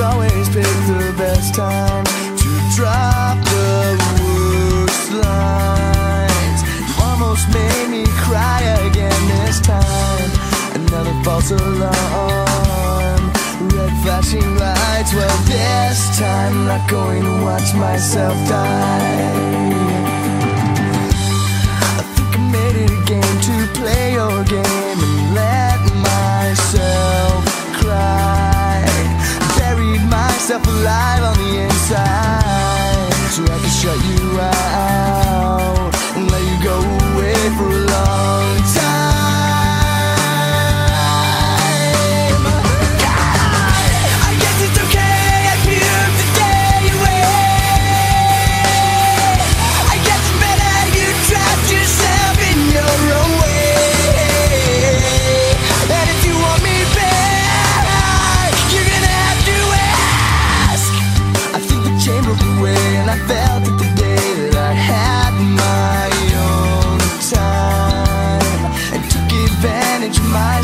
Almost always pick the best time to drop the worst lines. You almost made me cry again this time. Another false alarm. Red flashing lights. Well, this time I'm not going to watch myself die. I think I made it a game to play your game Myself alive on the inside. So I can shut you out and let you go away for a long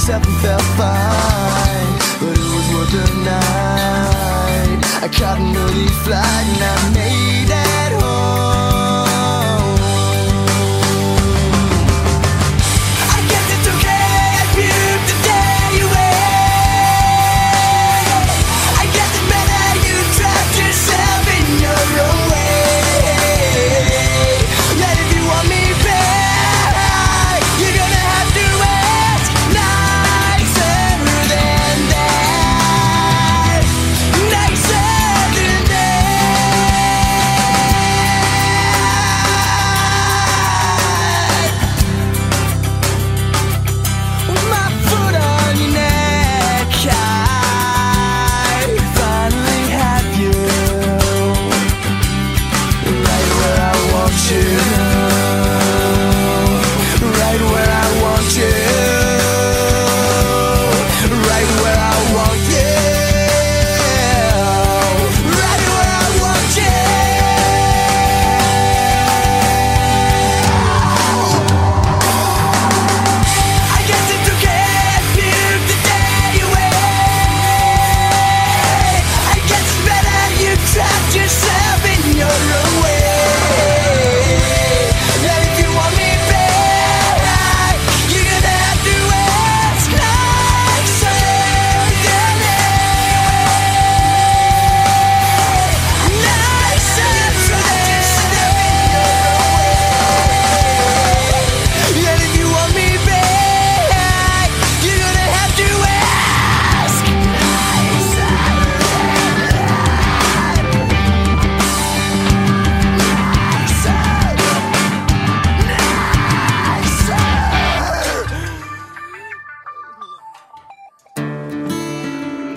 myself and felt fine. But it was worth the night. I caught an early flight and I made it home.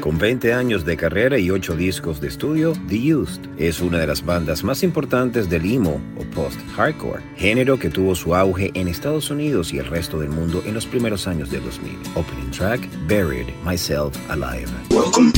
Con 20 años de carrera y 8 discos de estudio, The Used es una de las bandas más importantes del emo o post-hardcore, género que tuvo su auge en Estados Unidos y el resto del mundo en los primeros años del 2000. Opening track, Buried Myself Alive. Don't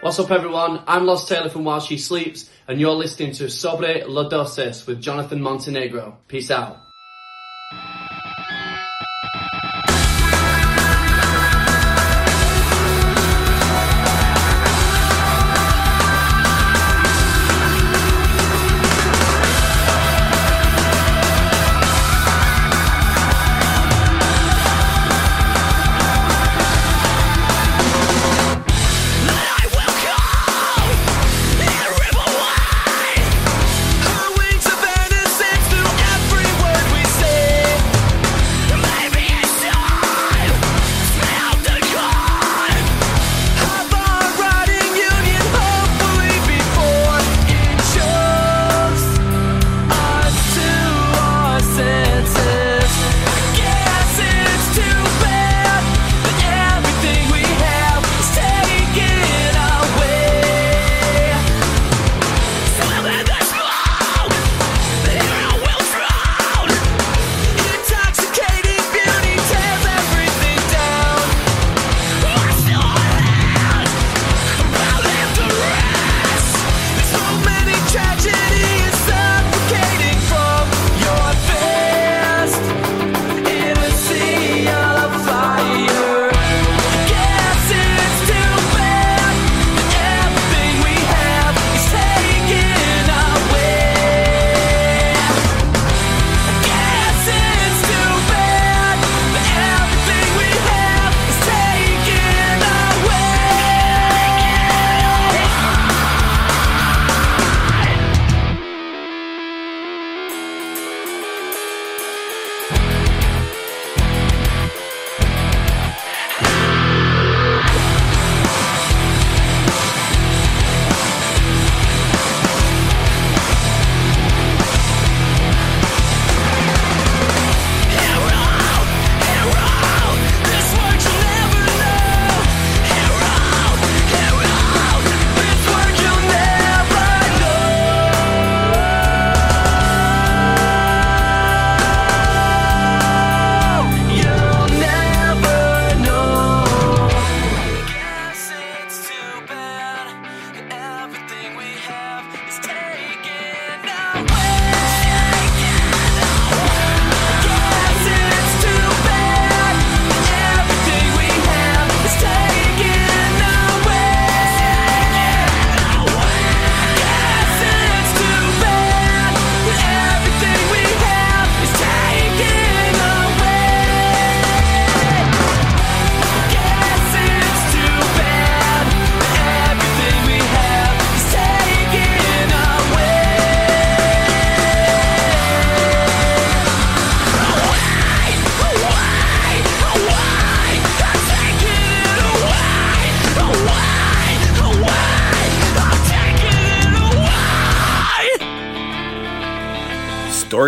What's up everyone, I'm Los Taylor from While She Sleeps and you're listening to Sobre La Dosis with Jonathan Montenegro. Peace out.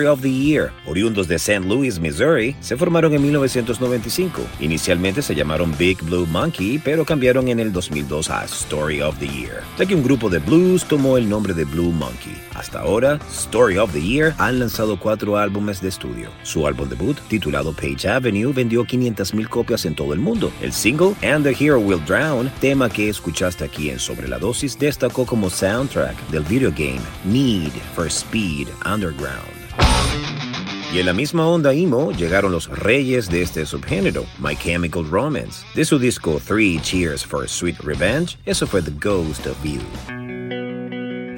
Story of the Year, oriundos de St. Louis, Missouri, se formaron en 1995. Inicialmente se llamaron Big Blue Monkey, pero cambiaron en el 2002 a Story of the Year, ya que un grupo de blues tomó el nombre de Blue Monkey. Hasta ahora, Story of the Year han lanzado cuatro álbumes de estudio. Su álbum debut, titulado Page Avenue, vendió 500.000 copias en todo el mundo. El single, And the Hero Will Drown, tema que escuchaste aquí en Sobre la Dosis, destacó como soundtrack del videogame Need for Speed Underground. Y en la misma onda emo llegaron los reyes de este subgénero, My Chemical Romance. De su disco Three Cheers for Sweet Revenge, eso fue The Ghost of You.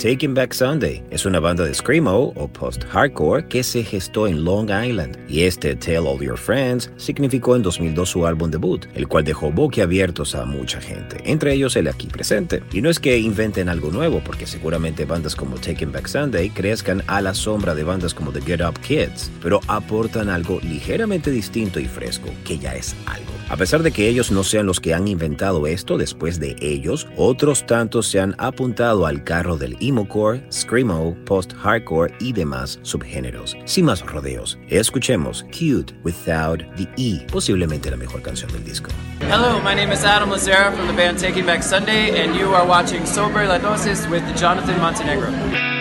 Taking Back Sunday es una banda de screamo o post-hardcore que se gestó en Long Island y este Tell All Your Friends significó en 2002 su álbum debut, el cual dejó boquiabiertos a mucha gente, entre ellos el aquí presente. Y no es que inventen algo nuevo, porque seguramente bandas como Taking Back Sunday crezcan a la sombra de bandas como The Get Up Kids, pero aportan algo ligeramente distinto y fresco, que ya es algo. A pesar de que ellos no sean los que han inventado esto, después de ellos, otros tantos se han apuntado al carro del emocore, screamo, post-hardcore y demás subgéneros. Sin más rodeos, escuchemos Cute Without the E, posiblemente la mejor canción del disco. Hello, my name is Adam Lazara from the band Taking Back Sunday, and you are watching Sober La Dosis with Jonathan Montenegro.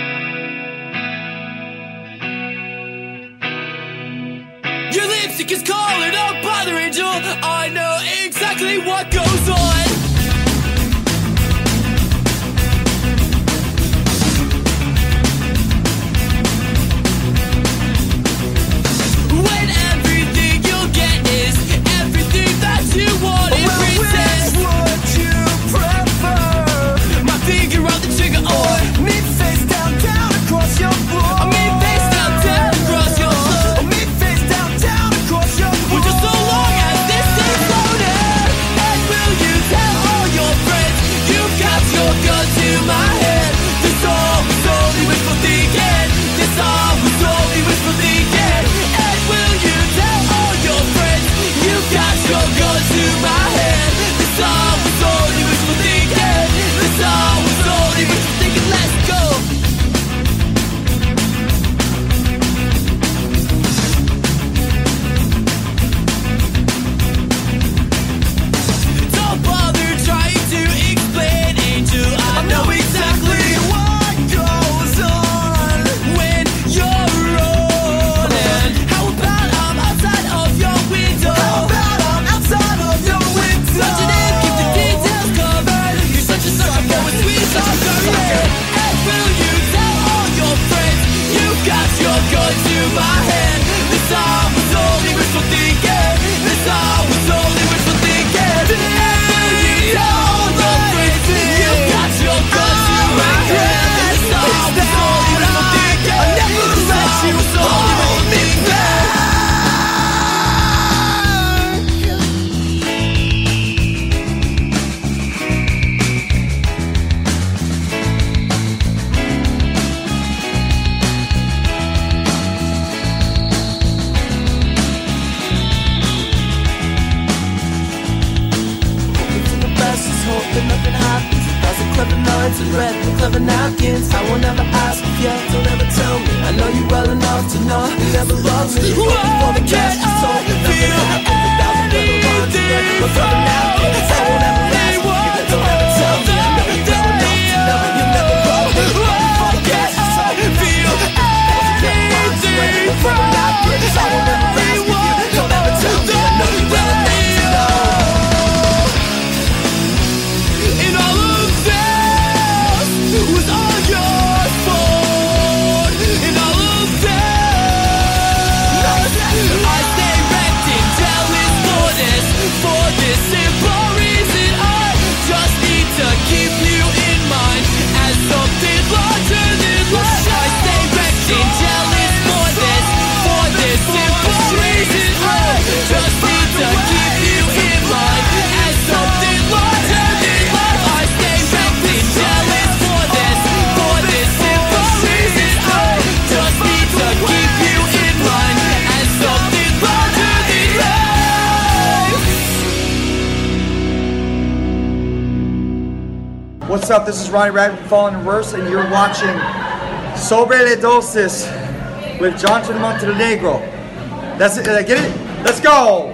Lipstick is calling up by the angel. I know exactly what goes Ronnie Radford Falling in Reverse, and you're watching Sobre le with Jonathan Montenegro. That's it. Did I get it? Let's go!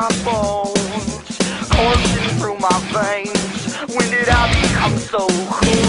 my bones, coursing through my veins. When did I become so cool?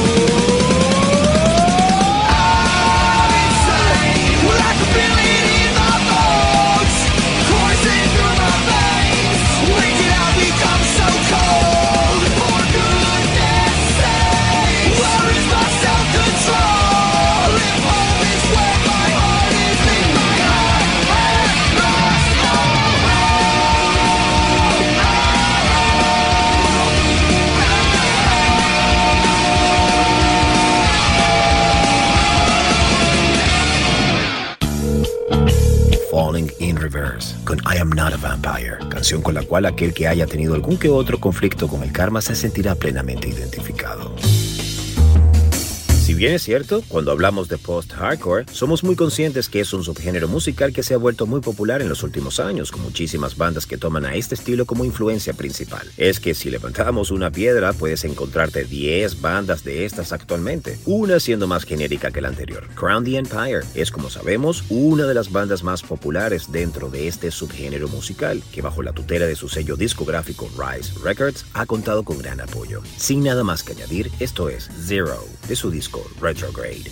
in Reverse con I Am Not a Vampire, canción con la cual aquel que haya tenido algún que otro conflicto con el karma se sentirá plenamente identificado bien es cierto, cuando hablamos de post-hardcore, somos muy conscientes que es un subgénero musical que se ha vuelto muy popular en los últimos años, con muchísimas bandas que toman a este estilo como influencia principal. Es que si levantamos una piedra, puedes encontrarte 10 bandas de estas actualmente, una siendo más genérica que la anterior. Crown the Empire es, como sabemos, una de las bandas más populares dentro de este subgénero musical, que bajo la tutela de su sello discográfico Rise Records ha contado con gran apoyo. Sin nada más que añadir, esto es Zero, de su disco Retrograde.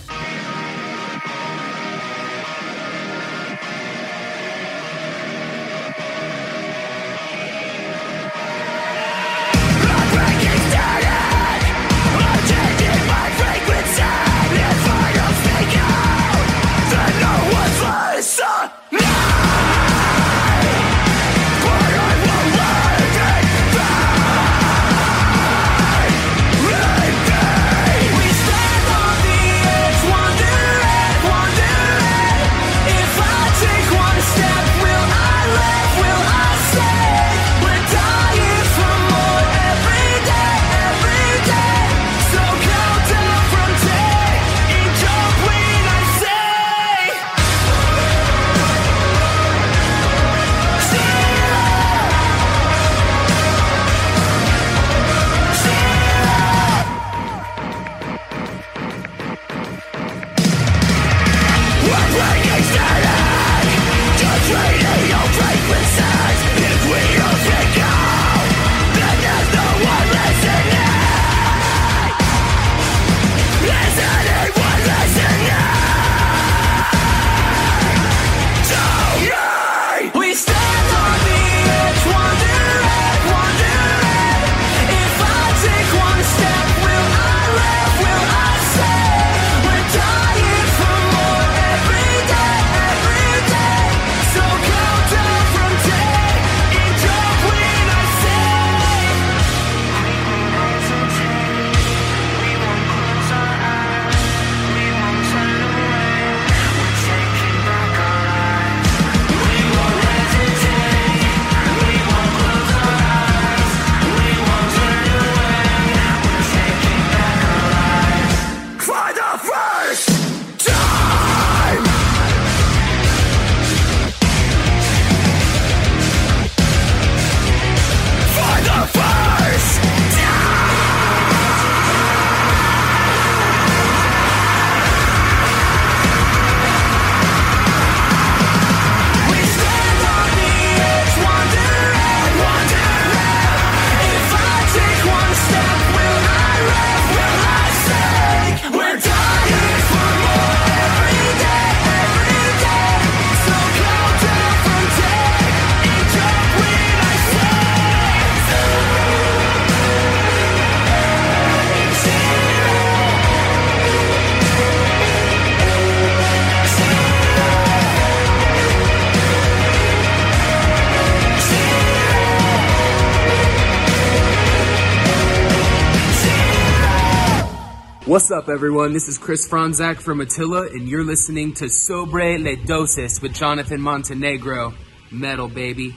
What's up, everyone? This is Chris Franzak from Attila, and you're listening to Sobre Le Dosis with Jonathan Montenegro. Metal, baby.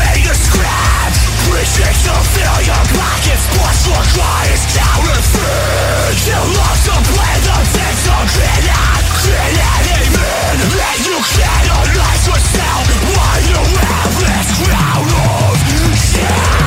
Fabricate a scratch to fill your pockets cry is counterfeit You love to play the And you yourself. You have this of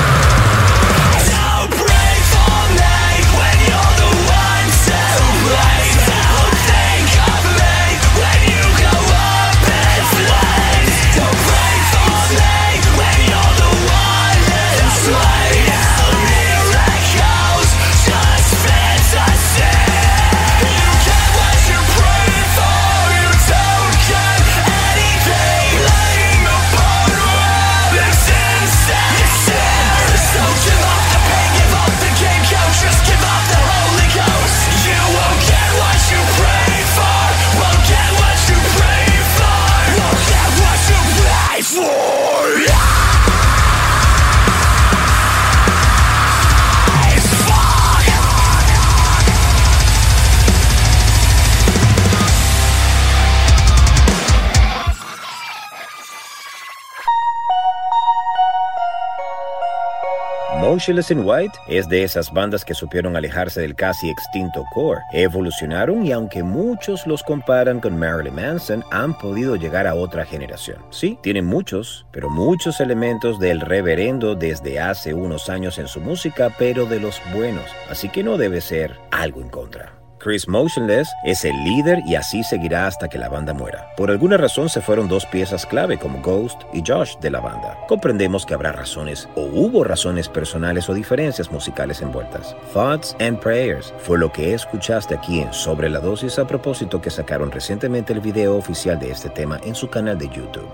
Motionless in White es de esas bandas que supieron alejarse del casi extinto core, evolucionaron y aunque muchos los comparan con Marilyn Manson, han podido llegar a otra generación. Sí, tienen muchos, pero muchos elementos del reverendo desde hace unos años en su música, pero de los buenos, así que no debe ser algo en contra. Chris Motionless es el líder y así seguirá hasta que la banda muera. Por alguna razón se fueron dos piezas clave como Ghost y Josh de la banda. Comprendemos que habrá razones o hubo razones personales o diferencias musicales envueltas. Thoughts and Prayers fue lo que escuchaste aquí en Sobre la Dosis a propósito que sacaron recientemente el video oficial de este tema en su canal de YouTube.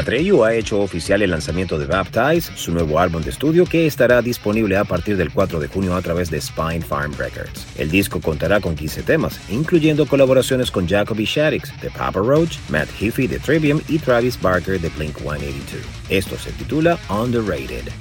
Atreyu ha hecho oficial el lanzamiento de Baptize, su nuevo álbum de estudio que estará disponible a partir del 4 de junio a través de Spine Farm Records. El disco contará con 15 temas, incluyendo colaboraciones con Jacoby Shaddix de Papa Roach, Matt Heafy de Trivium y Travis Barker de Blink 182. Esto se titula Underrated.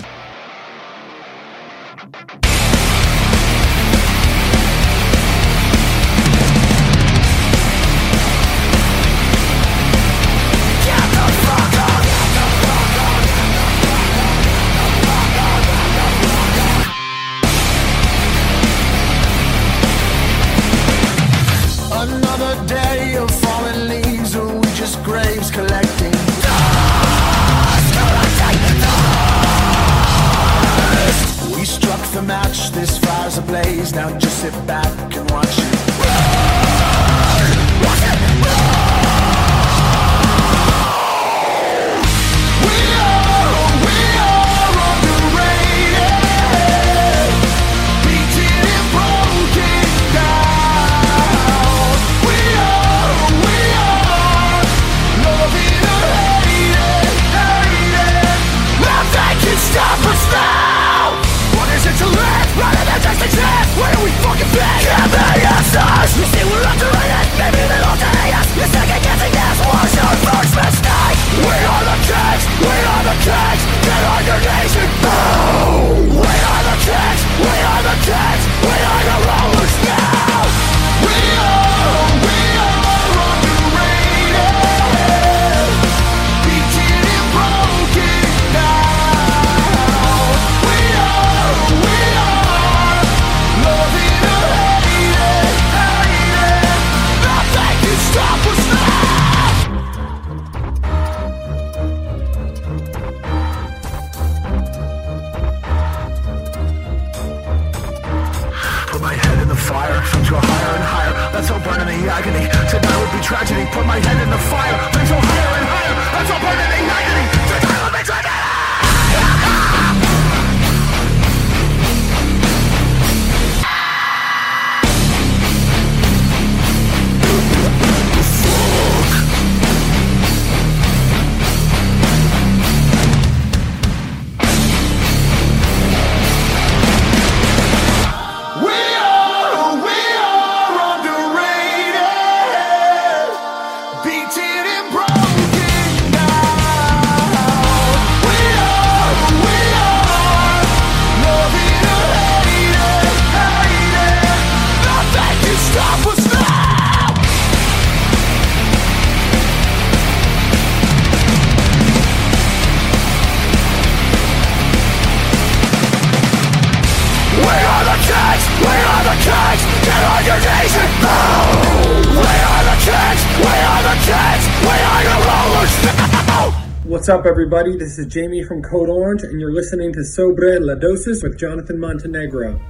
What's up, everybody? This is Jamie from Code Orange, and you're listening to Sobre La Dosis with Jonathan Montenegro.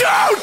shoot!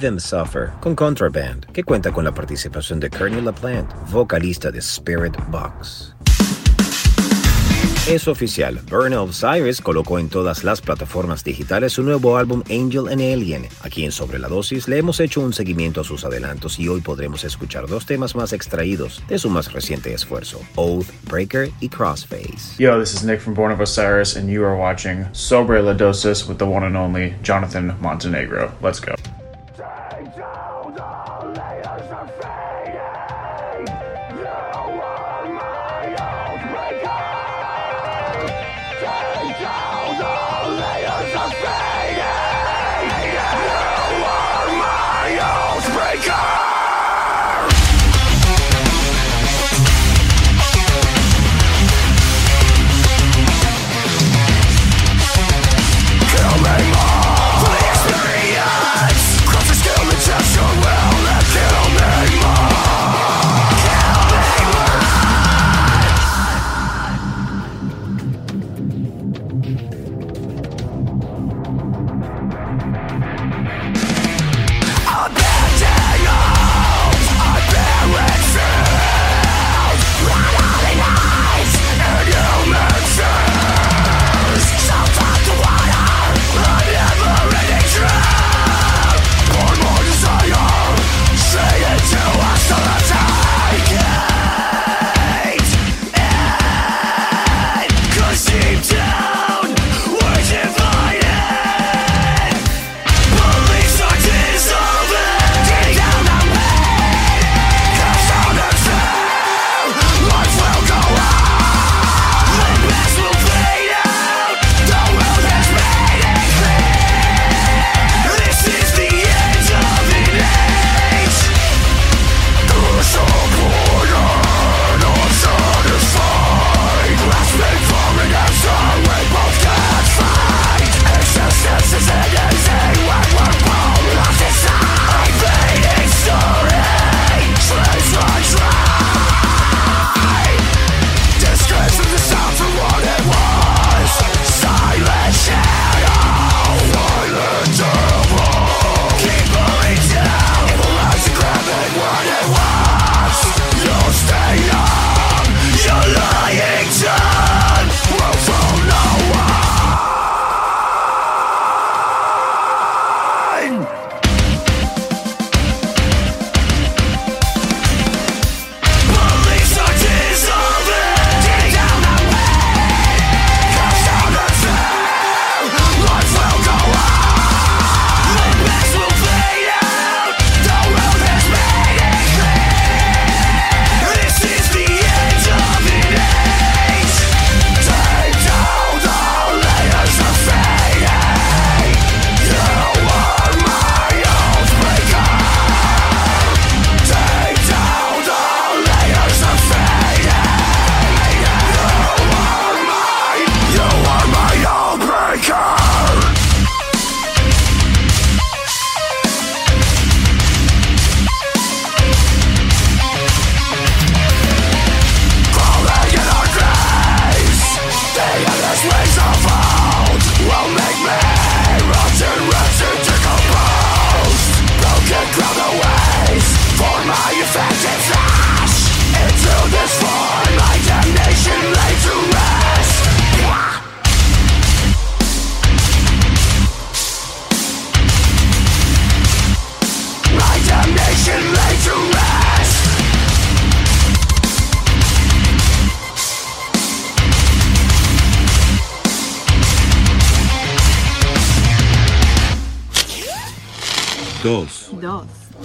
Them Suffer con Contraband, que cuenta con la participación de Kearney LaPlante, vocalista de Spirit Box. Es oficial, Burn of Cyrus colocó en todas las plataformas digitales su nuevo álbum Angel and Alien. Aquí en Sobre la Dosis le hemos hecho un seguimiento a sus adelantos y hoy podremos escuchar dos temas más extraídos de su más reciente esfuerzo, Oath Breaker y Crossface. Yo, this is Nick from Born of Osiris, and you are watching Sobre la Dosis with the one and only Jonathan Montenegro. Let's go.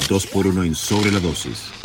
2 por 1 en sobre la dosis.